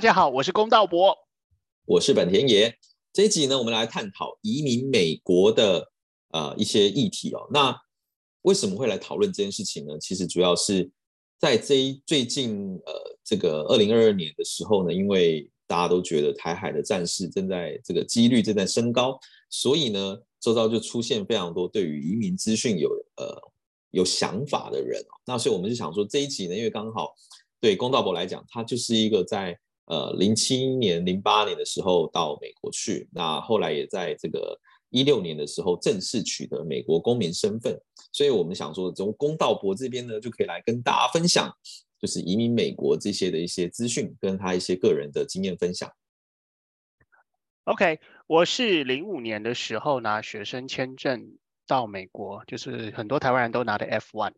大家好，我是龚道博，我是本田爷。这一集呢，我们来探讨移民美国的呃一些议题哦。那为什么会来讨论这件事情呢？其实主要是在这一最近呃这个二零二二年的时候呢，因为大家都觉得台海的战事正在这个几率正在升高，所以呢，周遭就出现非常多对于移民资讯有呃有想法的人哦。那所以我们就想说这一集呢，因为刚好。对龚道博来讲，他就是一个在呃零七年、零八年的时候到美国去，那后来也在这个一六年的时候正式取得美国公民身份，所以我们想说，从龚道博这边呢，就可以来跟大家分享，就是移民美国这些的一些资讯，跟他一些个人的经验分享。OK，我是零五年的时候拿学生签证到美国，就是很多台湾人都拿的 F one。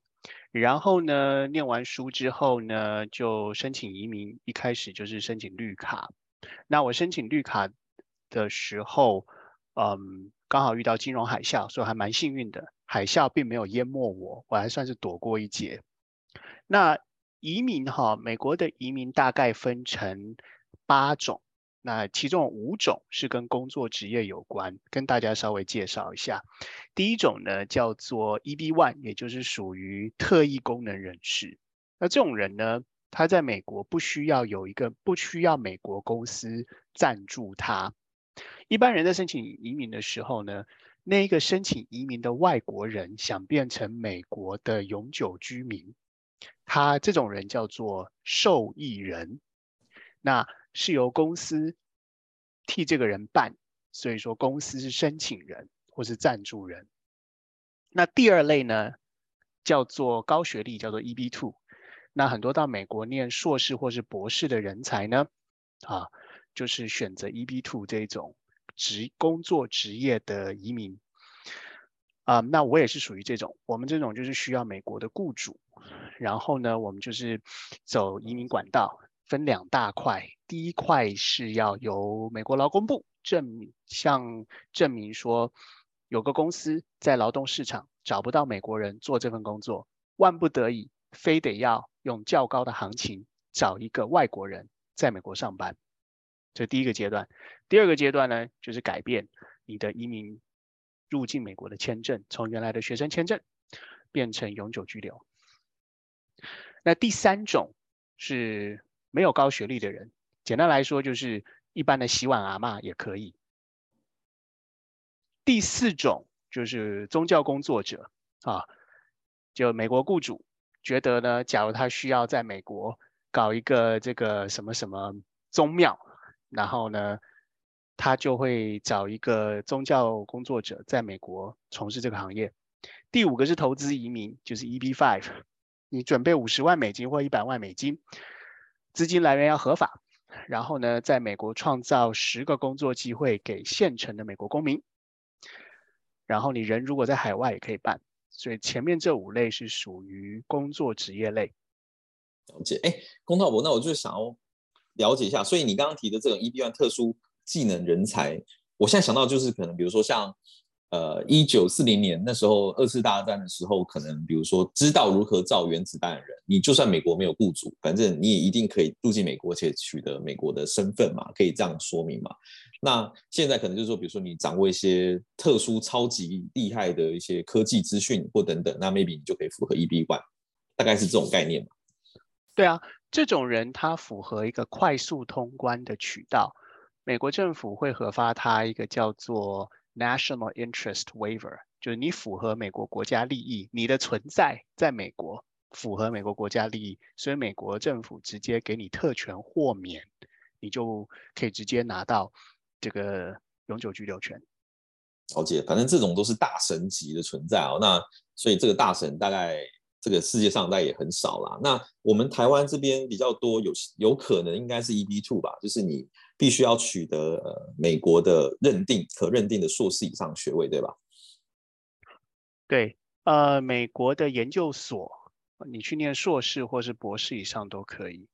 然后呢，念完书之后呢，就申请移民。一开始就是申请绿卡。那我申请绿卡的时候，嗯，刚好遇到金融海啸，所以还蛮幸运的。海啸并没有淹没我，我还算是躲过一劫。那移民哈，美国的移民大概分成八种。那其中五种是跟工作职业有关，跟大家稍微介绍一下。第一种呢叫做 EB One，也就是属于特异功能人士。那这种人呢，他在美国不需要有一个不需要美国公司赞助他。一般人在申请移民的时候呢，那一个申请移民的外国人想变成美国的永久居民，他这种人叫做受益人。那是由公司替这个人办，所以说公司是申请人或是赞助人。那第二类呢，叫做高学历，叫做 EB two。那很多到美国念硕士或是博士的人才呢，啊，就是选择 EB two 这种职工作职业的移民。啊，那我也是属于这种，我们这种就是需要美国的雇主，然后呢，我们就是走移民管道。分两大块，第一块是要由美国劳工部证明向证明说，有个公司在劳动市场找不到美国人做这份工作，万不得已非得要用较高的行情找一个外国人在美国上班，这第一个阶段。第二个阶段呢，就是改变你的移民入境美国的签证，从原来的学生签证变成永久居留。那第三种是。没有高学历的人，简单来说就是一般的洗碗阿妈也可以。第四种就是宗教工作者啊，就美国雇主觉得呢，假如他需要在美国搞一个这个什么什么宗庙，然后呢，他就会找一个宗教工作者在美国从事这个行业。第五个是投资移民，就是 EB five，你准备五十万美金或一百万美金。资金来源要合法，然后呢，在美国创造十个工作机会给现成的美国公民，然后你人如果在海外也可以办，所以前面这五类是属于工作职业类。了解，哎，龚道博，那我就想要了解一下，所以你刚刚提的这种 EB-1 特殊技能人才，我现在想到就是可能比如说像。呃，一九四零年那时候，二次大战的时候，可能比如说知道如何造原子弹的人，你就算美国没有雇主，反正你也一定可以入境美国且取得美国的身份嘛，可以这样说明嘛。那现在可能就是说，比如说你掌握一些特殊、超级厉害的一些科技资讯或等等，那 maybe 你就可以符合 EB one，大概是这种概念嘛。对啊，这种人他符合一个快速通关的渠道，美国政府会核发他一个叫做。National Interest Waiver 就是你符合美国国家利益，你的存在在美国符合美国国家利益，所以美国政府直接给你特权豁免，你就可以直接拿到这个永久居留权。了解，反正这种都是大神级的存在哦。那所以这个大神大概这个世界上大概也很少啦。那我们台湾这边比较多，有有可能应该是 EB two 吧，就是你。必须要取得呃美国的认定可认定的硕士以上学位，对吧？对，呃，美国的研究所，你去念硕士或是博士以上都可以。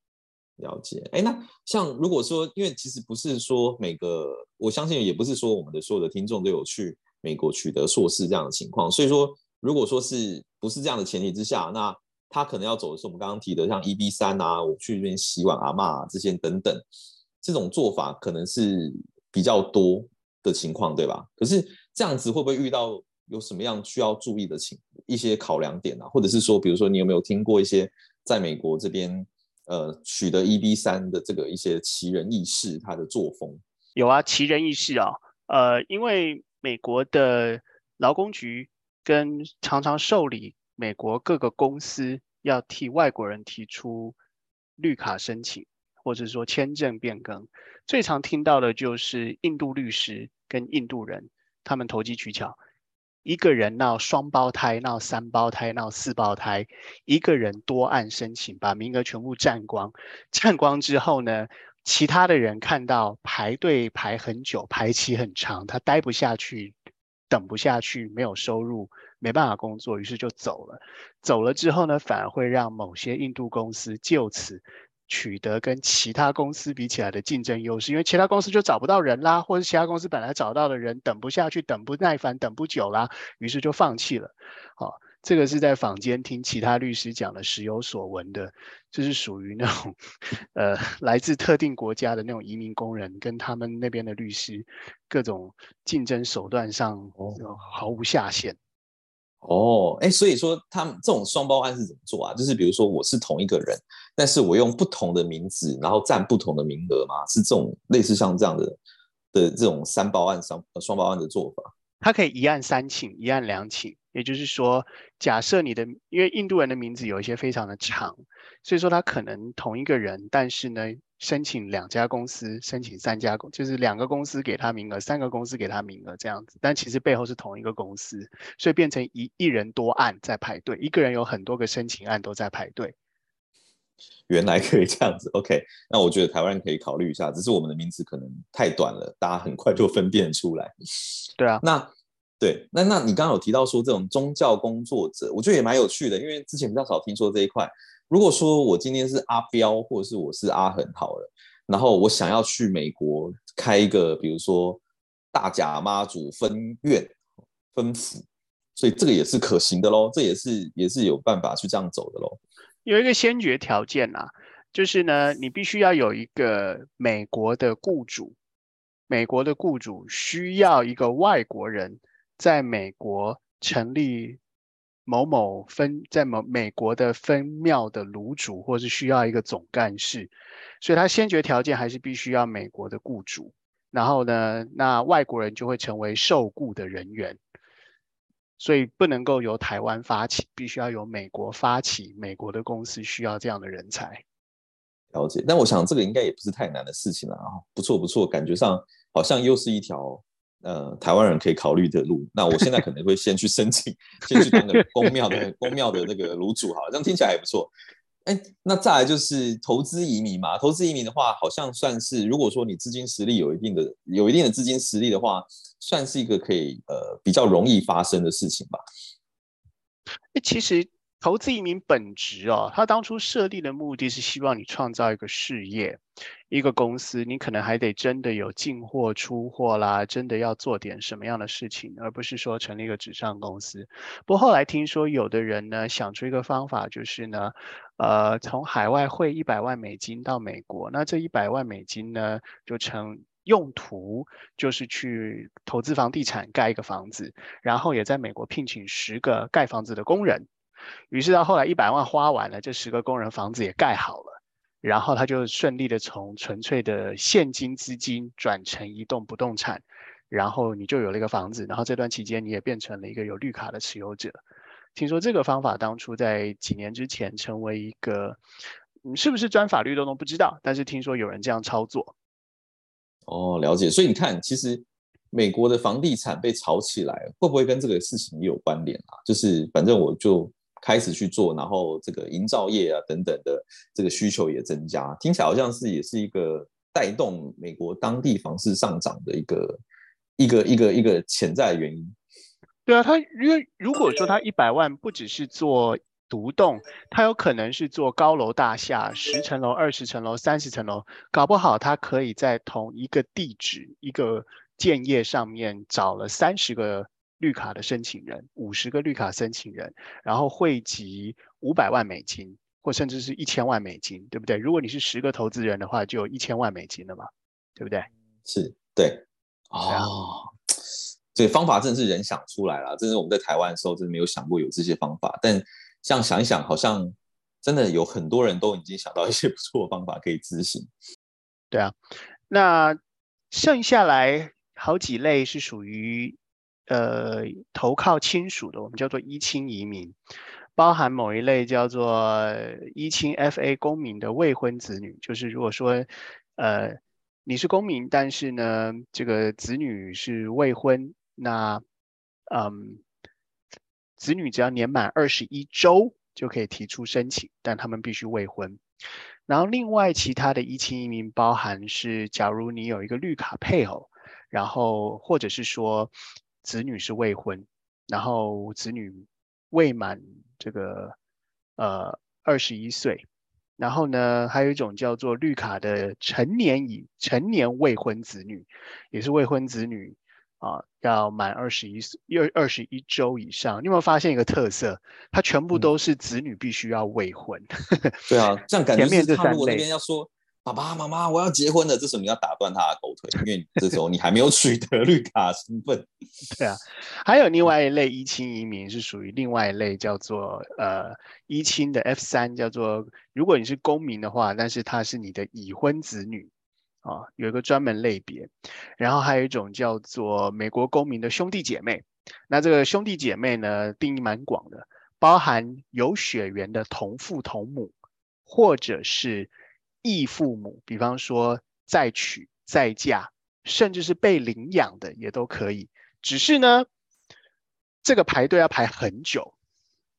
了解，哎，那像如果说，因为其实不是说每个，我相信也不是说我们的所有的听众都有去美国取得硕士这样的情况，所以说，如果说是不是这样的前提之下，那他可能要走的是我们刚刚提的像 EB 三啊，我去那边洗碗阿妈这些等等。这种做法可能是比较多的情况，对吧？可是这样子会不会遇到有什么样需要注意的情一些考量点啊？或者是说，比如说你有没有听过一些在美国这边呃取得 EB 三的这个一些奇人异事，他的作风？有啊，奇人异事啊，呃，因为美国的劳工局跟常常受理美国各个公司要替外国人提出绿卡申请。或者说签证变更，最常听到的就是印度律师跟印度人，他们投机取巧，一个人闹双胞胎，闹三胞胎，闹四胞胎，一个人多案申请，把名额全部占光，占光之后呢，其他的人看到排队排很久，排期很长，他待不下去，等不下去，没有收入，没办法工作，于是就走了。走了之后呢，反而会让某些印度公司就此。取得跟其他公司比起来的竞争优势，因为其他公司就找不到人啦，或者其他公司本来找到的人等不下去，等不耐烦，等不久啦，于是就放弃了。好，这个是在坊间听其他律师讲的，时有所闻的，就是属于那种呃来自特定国家的那种移民工人，跟他们那边的律师各种竞争手段上毫无下限。哦，哦哎，所以说他们这种双胞案是怎么做啊？就是比如说我是同一个人，但是我用不同的名字，然后占不同的名额吗？是这种类似像这样的的这种三胞案、双双胞案的做法？他可以一案三请，一案两请，也就是说，假设你的因为印度人的名字有一些非常的长，所以说他可能同一个人，但是呢。申请两家公司，申请三家公，就是两个公司给他名额，三个公司给他名额这样子，但其实背后是同一个公司，所以变成一一人多案在排队，一个人有很多个申请案都在排队。原来可以这样子，OK，那我觉得台湾人可以考虑一下，只是我们的名字可能太短了，大家很快就分辨出来。对啊，那对，那那你刚刚有提到说这种宗教工作者，我觉得也蛮有趣的，因为之前比较少听说这一块。如果说我今天是阿彪，或者是我是阿恒好了，然后我想要去美国开一个，比如说大甲妈祖分院分府，所以这个也是可行的喽，这也是也是有办法去这样走的喽。有一个先决条件啊，就是呢，你必须要有一个美国的雇主，美国的雇主需要一个外国人在美国成立。某某分在某美国的分庙的炉主，或是需要一个总干事，所以他先决条件还是必须要美国的雇主。然后呢，那外国人就会成为受雇的人员，所以不能够由台湾发起，必须要由美国发起。美国的公司需要这样的人才。了解，但我想这个应该也不是太难的事情了啊。不错不错，感觉上好像又是一条。呃，台湾人可以考虑的路，那我现在可能会先去申请，先去当个公庙的公庙的那个炉主，好，这样听起来也不错。哎，那再来就是投资移民嘛，投资移民的话，好像算是如果说你资金实力有一定的有一定的资金实力的话，算是一个可以呃比较容易发生的事情吧。其实。投资移民本质哦，他当初设立的目的是希望你创造一个事业，一个公司，你可能还得真的有进货出货啦，真的要做点什么样的事情，而不是说成立一个纸上公司。不过后来听说有的人呢想出一个方法，就是呢，呃，从海外汇一百万美金到美国，那这一百万美金呢就成用途就是去投资房地产盖一个房子，然后也在美国聘请十个盖房子的工人。于是到后来一百万花完了，这十个工人房子也盖好了，然后他就顺利的从纯粹的现金资金转成移动不动产，然后你就有了一个房子，然后这段期间你也变成了一个有绿卡的持有者。听说这个方法当初在几年之前成为一个，嗯，是不是专法律都都不知道，但是听说有人这样操作。哦，了解。所以你看，其实美国的房地产被炒起来，会不会跟这个事情也有关联啊？就是反正我就。开始去做，然后这个营造业啊等等的这个需求也增加，听起来好像是也是一个带动美国当地房市上涨的一个一个一个一个潜在原因。对啊，他因为如果说他一百万不只是做独栋，他有可能是做高楼大厦，十层楼、二十层楼、三十层楼，搞不好他可以在同一个地址一个建业上面找了三十个。绿卡的申请人，五十个绿卡申请人，然后汇集五百万美金，或甚至是一千万美金，对不对？如果你是十个投资人的话，就有一千万美金了嘛。对不对？是，对，哦，所以方法真的是人想出来了，真是我们在台湾的时候真的没有想过有这些方法，但这样想一想，好像真的有很多人都已经想到一些不错的方法可以执行。对啊，那剩下来好几类是属于呃投靠亲属的，我们叫做依亲移民。包含某一类叫做一亲 FA 公民的未婚子女，就是如果说，呃，你是公民，但是呢，这个子女是未婚，那，嗯，子女只要年满二十一周就可以提出申请，但他们必须未婚。然后另外其他的一亲移民包含是，假如你有一个绿卡配偶，然后或者是说子女是未婚，然后子女未满。这个呃二十一岁，然后呢，还有一种叫做绿卡的成年已成年未婚子女，也是未婚子女啊，要满二十一岁二二十一周以上。你有没有发现一个特色？它全部都是子女必须要未婚。对啊，这样感觉前面这三类要说。爸爸妈妈，我要结婚了。这时候你要打断他的狗腿，因为这时候你还没有取得绿卡身份。对啊，还有另外一类一亲移民是属于另外一类，叫做呃一亲的 F 三，叫做如果你是公民的话，但是他是你的已婚子女啊，有一个专门类别。然后还有一种叫做美国公民的兄弟姐妹。那这个兄弟姐妹呢，定义蛮广的，包含有血缘的同父同母，或者是。异父母，比方说再娶、再嫁，甚至是被领养的也都可以。只是呢，这个排队要排很久，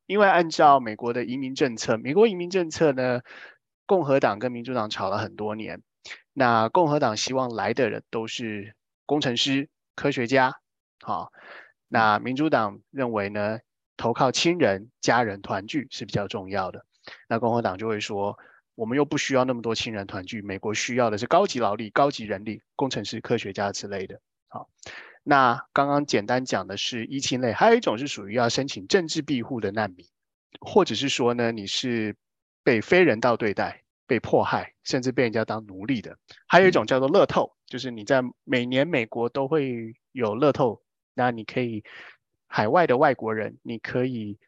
因为按照美国的移民政策，美国移民政策呢，共和党跟民主党吵了很多年。那共和党希望来的人都是工程师、科学家，好。那民主党认为呢，投靠亲人、家人团聚是比较重要的。那共和党就会说。我们又不需要那么多亲人团聚，美国需要的是高级劳力、高级人力、工程师、科学家之类的。好，那刚刚简单讲的是一亲类，还有一种是属于要申请政治庇护的难民，或者是说呢，你是被非人道对待、被迫害，甚至被人家当奴隶的。还有一种叫做乐透，就是你在每年美国都会有乐透，那你可以海外的外国人，你可以。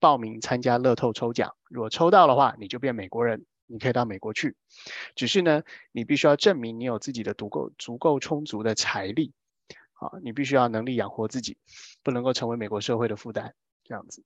报名参加乐透抽奖，如果抽到的话，你就变美国人，你可以到美国去。只是呢，你必须要证明你有自己的足够足够充足的财力，啊，你必须要能力养活自己，不能够成为美国社会的负担。这样子。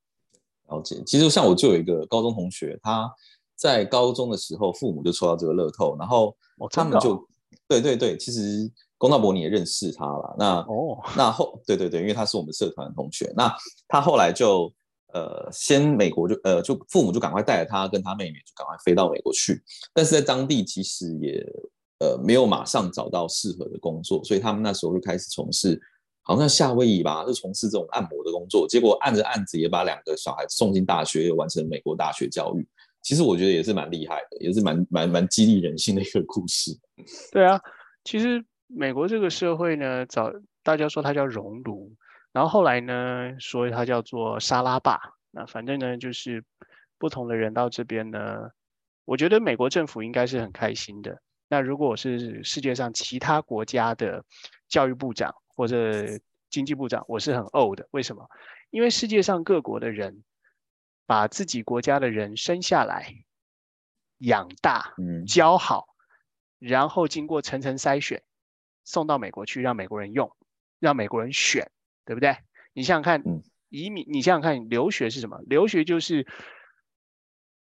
了解。其实像我就有一个高中同学，他在高中的时候父母就抽到这个乐透，然后他们就对对对，其实龚道博你也认识他了。那哦，那后对对对，因为他是我们社团的同学，那他后来就。呃，先美国就呃就父母就赶快带着他跟他妹妹就赶快飞到美国去，但是在当地其实也呃没有马上找到适合的工作，所以他们那时候就开始从事好像夏威夷吧，就从事这种按摩的工作，结果按着按着也把两个小孩送进大学，又完成美国大学教育。其实我觉得也是蛮厉害的，也是蛮蛮蛮激励人心的一个故事。对啊，其实美国这个社会呢，早大家说它叫熔炉。然后后来呢，所以它叫做沙拉坝。那反正呢，就是不同的人到这边呢，我觉得美国政府应该是很开心的。那如果是世界上其他国家的教育部长或者经济部长，我是很呕的。为什么？因为世界上各国的人把自己国家的人生下来、养大、教好，然后经过层层筛选，送到美国去，让美国人用，让美国人选。对不对？你想想看，移民，你想想看，留学是什么？留学就是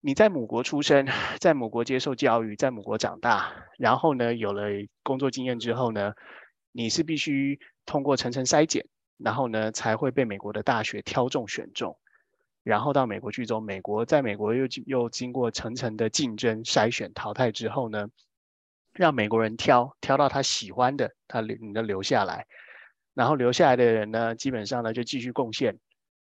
你在母国出生，在母国接受教育，在母国长大，然后呢，有了工作经验之后呢，你是必须通过层层筛检，然后呢，才会被美国的大学挑中选中，然后到美国去之后，美国在美国又又经过层层的竞争筛选淘汰之后呢，让美国人挑挑到他喜欢的，他留你的留下来。然后留下来的人呢，基本上呢就继续贡献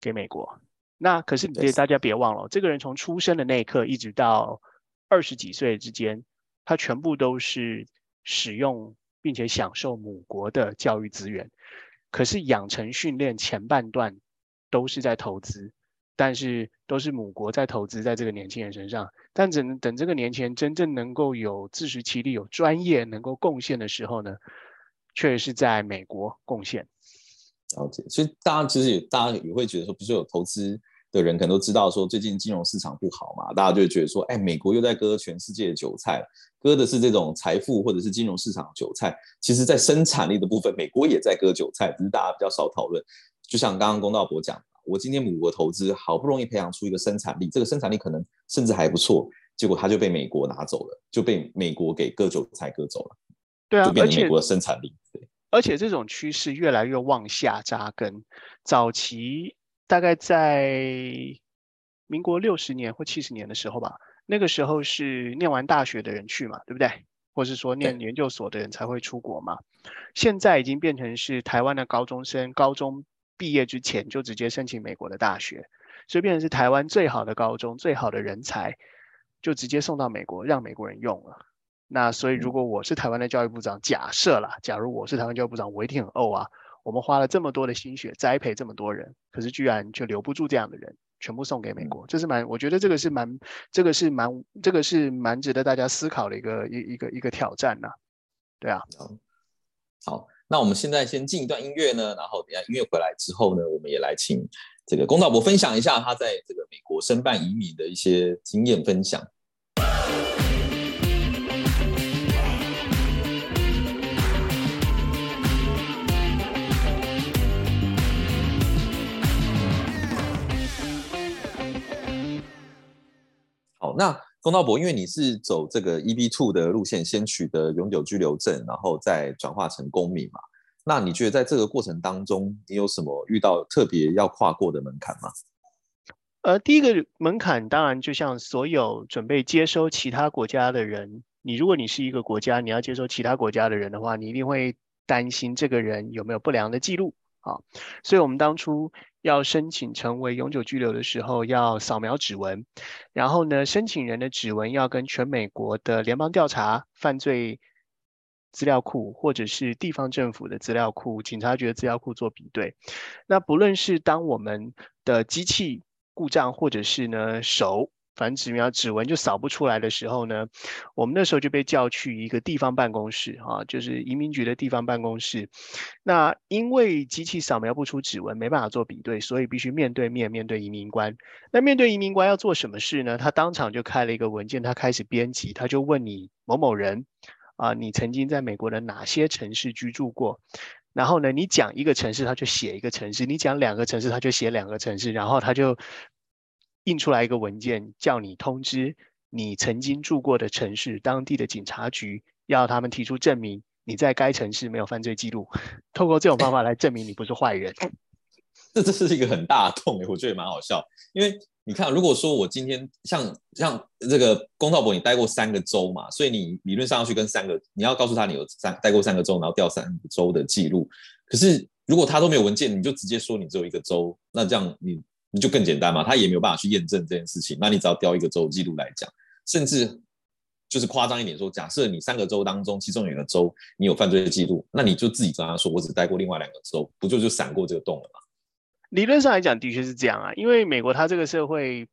给美国。那可是别大家别忘了，这个人从出生的那一刻一直到二十几岁之间，他全部都是使用并且享受母国的教育资源。可是养成训练前半段都是在投资，但是都是母国在投资在这个年轻人身上。但等等这个年轻人真正能够有自食其力、有专业能够贡献的时候呢，却是在美国贡献。了解，所以大家其实也大家也会觉得说，不是有投资的人可能都知道说，最近金融市场不好嘛，大家就会觉得说，哎，美国又在割全世界的韭菜，割的是这种财富或者是金融市场韭菜。其实，在生产力的部分，美国也在割韭菜，只是大家比较少讨论。就像刚刚龚道博讲。我今天母国投资好不容易培养出一个生产力，这个生产力可能甚至还不错，结果它就被美国拿走了，就被美国给割韭菜割走了。对啊，就变成美国的生产力。对，而且这种趋势越来越往下扎根。早期大概在民国六十年或七十年的时候吧，那个时候是念完大学的人去嘛，对不对？或是说念研究所的人才会出国嘛。现在已经变成是台湾的高中生，高中。毕业之前就直接申请美国的大学，所以变成是台湾最好的高中、最好的人才，就直接送到美国让美国人用了。那所以如果我是台湾的教育部长，假设啦，假如我是台湾教育部长，我一定很怄啊！我们花了这么多的心血栽培这么多人，可是居然就留不住这样的人，全部送给美国，这是蛮，我觉得这个是蛮，这个是蛮，这个是蛮值得大家思考的一个一一个一个挑战呐。对啊，好。那我们现在先进一段音乐呢，然后等下音乐回来之后呢，我们也来请这个龚道博分享一下他在这个美国申办移民的一些经验分享。好，那龚道博，因为你是走这个 EB Two 的路线，先取得永久居留证，然后再转化成公民嘛？那你觉得在这个过程当中，你有什么遇到特别要跨过的门槛吗？呃，第一个门槛当然就像所有准备接收其他国家的人，你如果你是一个国家，你要接收其他国家的人的话，你一定会担心这个人有没有不良的记录啊。所以我们当初。要申请成为永久居留的时候，要扫描指纹，然后呢，申请人的指纹要跟全美国的联邦调查犯罪资料库或者是地方政府的资料库、警察局的资料库做比对。那不论是当我们的机器故障，或者是呢手。反指描指纹就扫不出来的时候呢，我们那时候就被叫去一个地方办公室啊，就是移民局的地方办公室。那因为机器扫描不出指纹，没办法做比对，所以必须面对面面对移民官。那面对移民官要做什么事呢？他当场就开了一个文件，他开始编辑，他就问你某某人啊，你曾经在美国的哪些城市居住过？然后呢，你讲一个城市，他就写一个城市；你讲两个城市，他就写两个城市。然后他就。印出来一个文件，叫你通知你曾经住过的城市当地的警察局，要他们提出证明你在该城市没有犯罪记录，透过这种方法来证明你不是坏人。这这是一个很大的痛，我觉得蛮好笑。因为你看，如果说我今天像像这个龚道博，你待过三个州嘛，所以你理论上要去跟三个，你要告诉他你有三待过三个州，然后调三个州的记录。可是如果他都没有文件，你就直接说你只有一个州，那这样你。你就更简单嘛，他也没有办法去验证这件事情。那你只要调一个州记录来讲，甚至就是夸张一点说，假设你三个州当中，其中有一个州你有犯罪的记录，那你就自己跟他说，我只待过另外两个州，不就就闪过这个洞了吗？理论上来讲，的确是这样啊，因为美国它这个社会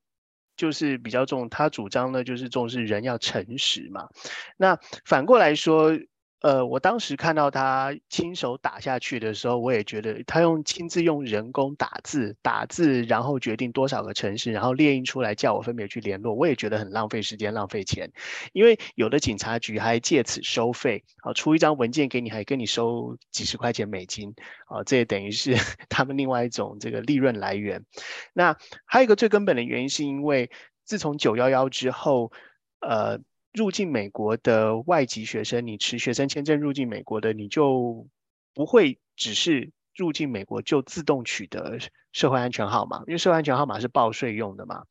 就是比较重，他主张呢就是重视人要诚实嘛。那反过来说。呃，我当时看到他亲手打下去的时候，我也觉得他用亲自用人工打字打字，然后决定多少个城市，然后列印出来叫我分别去联络，我也觉得很浪费时间、浪费钱。因为有的警察局还借此收费，啊，出一张文件给你，还跟你收几十块钱美金，啊，这也等于是 他们另外一种这个利润来源。那还有一个最根本的原因，是因为自从九幺幺之后，呃。入境美国的外籍学生，你持学生签证入境美国的，你就不会只是入境美国就自动取得社会安全号码，因为社会安全号码是报税用的嘛。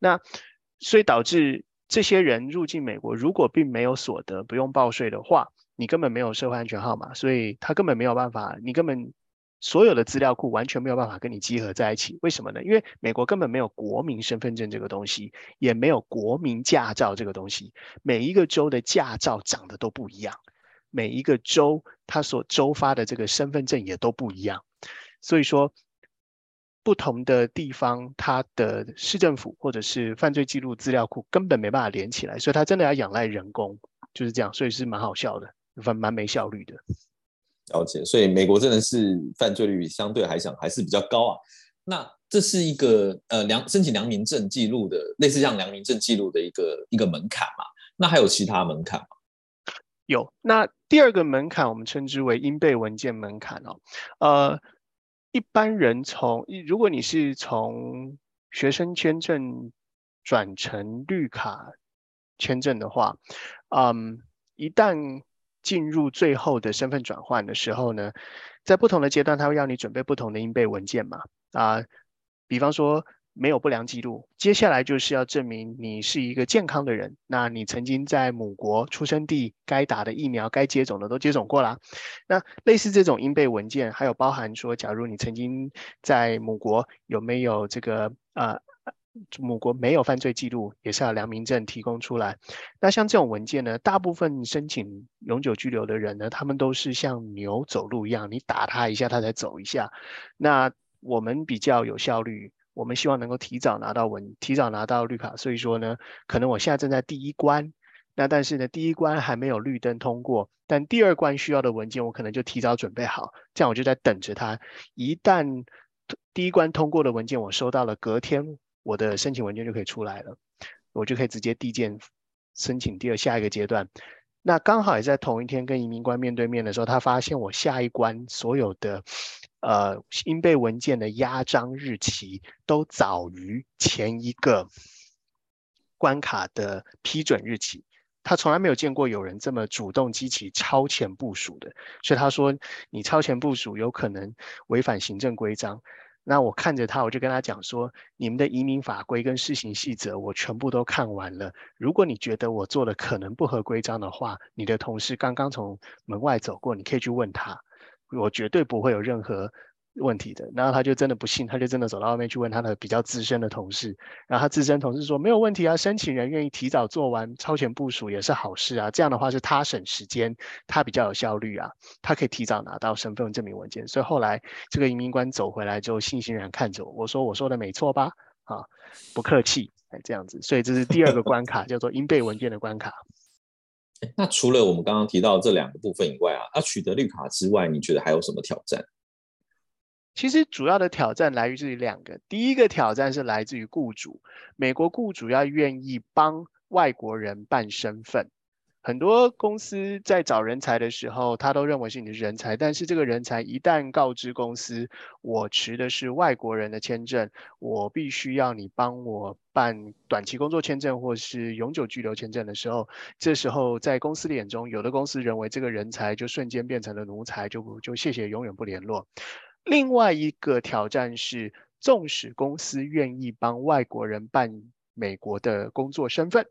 那所以导致这些人入境美国，如果并没有所得，不用报税的话，你根本没有社会安全号码，所以他根本没有办法，你根本。所有的资料库完全没有办法跟你集合在一起，为什么呢？因为美国根本没有国民身份证这个东西，也没有国民驾照这个东西。每一个州的驾照长得都不一样，每一个州它所州发的这个身份证也都不一样。所以说，不同的地方，它的市政府或者是犯罪记录资料库根本没办法连起来，所以它真的要仰赖人工，就是这样，所以是蛮好笑的，蛮蛮没效率的。了解，所以美国真的是犯罪率相对来讲还是比较高啊。那这是一个呃良申请良民证记录的，类似像良民证记录的一个一个门槛嘛？那还有其他门槛吗？有。那第二个门槛我们称之为应备文件门槛哦。呃，一般人从如果你是从学生签证转成绿卡签证的话，嗯，一旦进入最后的身份转换的时候呢，在不同的阶段，他会要你准备不同的应备文件嘛？啊，比方说没有不良记录，接下来就是要证明你是一个健康的人。那你曾经在母国出生地该打的疫苗、该接种的都接种过啦。那类似这种应备文件，还有包含说，假如你曾经在母国有没有这个呃。母国没有犯罪记录，也是要良民证提供出来。那像这种文件呢，大部分申请永久居留的人呢，他们都是像牛走路一样，你打他一下，他才走一下。那我们比较有效率，我们希望能够提早拿到文，提早拿到绿卡。所以说呢，可能我现在正在第一关，那但是呢，第一关还没有绿灯通过，但第二关需要的文件，我可能就提早准备好，这样我就在等着他。一旦第一关通过的文件我收到了，隔天。我的申请文件就可以出来了，我就可以直接递件申请第二下一个阶段。那刚好也在同一天跟移民官面对面的时候，他发现我下一关所有的呃应备文件的压章日期都早于前一个关卡的批准日期。他从来没有见过有人这么主动积极超前部署的，所以他说你超前部署有可能违反行政规章。那我看着他，我就跟他讲说：“你们的移民法规跟施行细则，我全部都看完了。如果你觉得我做的可能不合规章的话，你的同事刚刚从门外走过，你可以去问他，我绝对不会有任何。”问题的，然后他就真的不信，他就真的走到外面去问他的比较资深的同事，然后他资深同事说没有问题啊，申请人愿意提早做完超前部署也是好事啊，这样的话是他省时间，他比较有效率啊，他可以提早拿到身份证明文件，所以后来这个移民官走回来之后，信心然看着我，我说我说的没错吧？啊，不客气，哎，这样子，所以这是第二个关卡，叫做应备文件的关卡。那除了我们刚刚提到这两个部分以外啊，要取得绿卡之外，你觉得还有什么挑战？其实主要的挑战来自于两个，第一个挑战是来自于雇主，美国雇主要愿意帮外国人办身份，很多公司在找人才的时候，他都认为是你的人才，但是这个人才一旦告知公司，我持的是外国人的签证，我必须要你帮我办短期工作签证或是永久居留签证的时候，这时候在公司的眼中，有的公司认为这个人才就瞬间变成了奴才，就就谢谢，永远不联络。另外一个挑战是，纵使公司愿意帮外国人办美国的工作身份，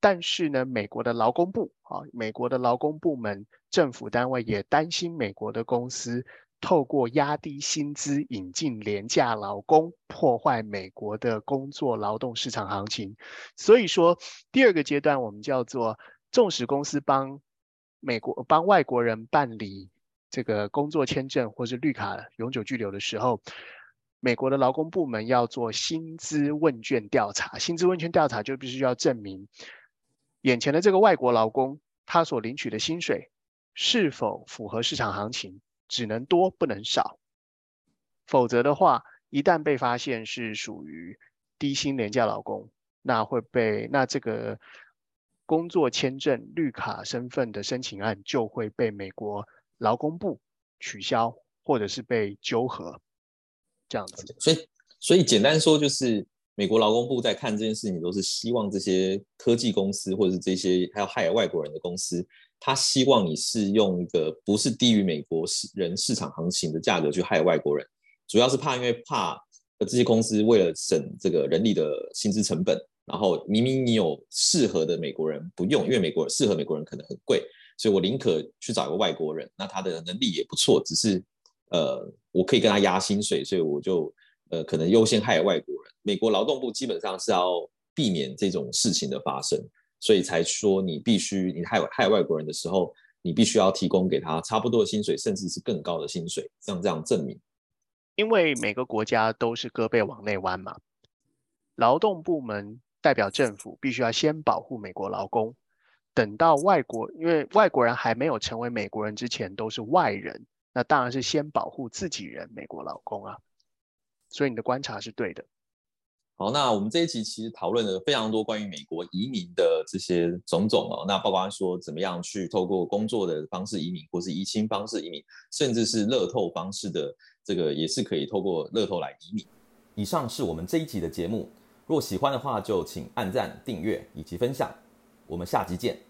但是呢，美国的劳工部啊，美国的劳工部门、政府单位也担心美国的公司透过压低薪资引进廉价劳工，破坏美国的工作劳动市场行情。所以说，第二个阶段我们叫做，纵使公司帮美国帮外国人办理。这个工作签证或是绿卡永久居留的时候，美国的劳工部门要做薪资问卷调查。薪资问卷调查就必须要证明，眼前的这个外国劳工他所领取的薪水是否符合市场行情，只能多不能少。否则的话，一旦被发现是属于低薪廉价劳工，那会被那这个工作签证绿卡身份的申请案就会被美国。劳工部取消，或者是被纠合，这样子。所以，所以简单说，就是美国劳工部在看这件事情，都是希望这些科技公司，或者是这些还要害外国人的公司，他希望你是用一个不是低于美国市人市场行情的价格去害外国人，主要是怕，因为怕这些公司为了省这个人力的薪资成本，然后明明你有适合的美国人不用，因为美国适合美国人可能很贵。所以我宁可去找一个外国人，那他的能力也不错，只是呃，我可以跟他压薪水，所以我就呃，可能优先害外国人。美国劳动部基本上是要避免这种事情的发生，所以才说你必须你害害外国人的时候，你必须要提供给他差不多的薪水，甚至是更高的薪水，像这样证明。因为每个国家都是胳膊往内弯嘛，劳动部门代表政府必须要先保护美国劳工，等到外国，因为外国人还没有成为美国人之前都是外人，那当然是先保护自己人，美国老公啊。所以你的观察是对的。好，那我们这一集其实讨论了非常多关于美国移民的这些种种哦，那包括说怎么样去透过工作的方式移民，或是移亲方式移民，甚至是乐透方式的这个也是可以透过乐透来移民。以上是我们这一集的节目，若喜欢的话就请按赞、订阅以及分享，我们下集见。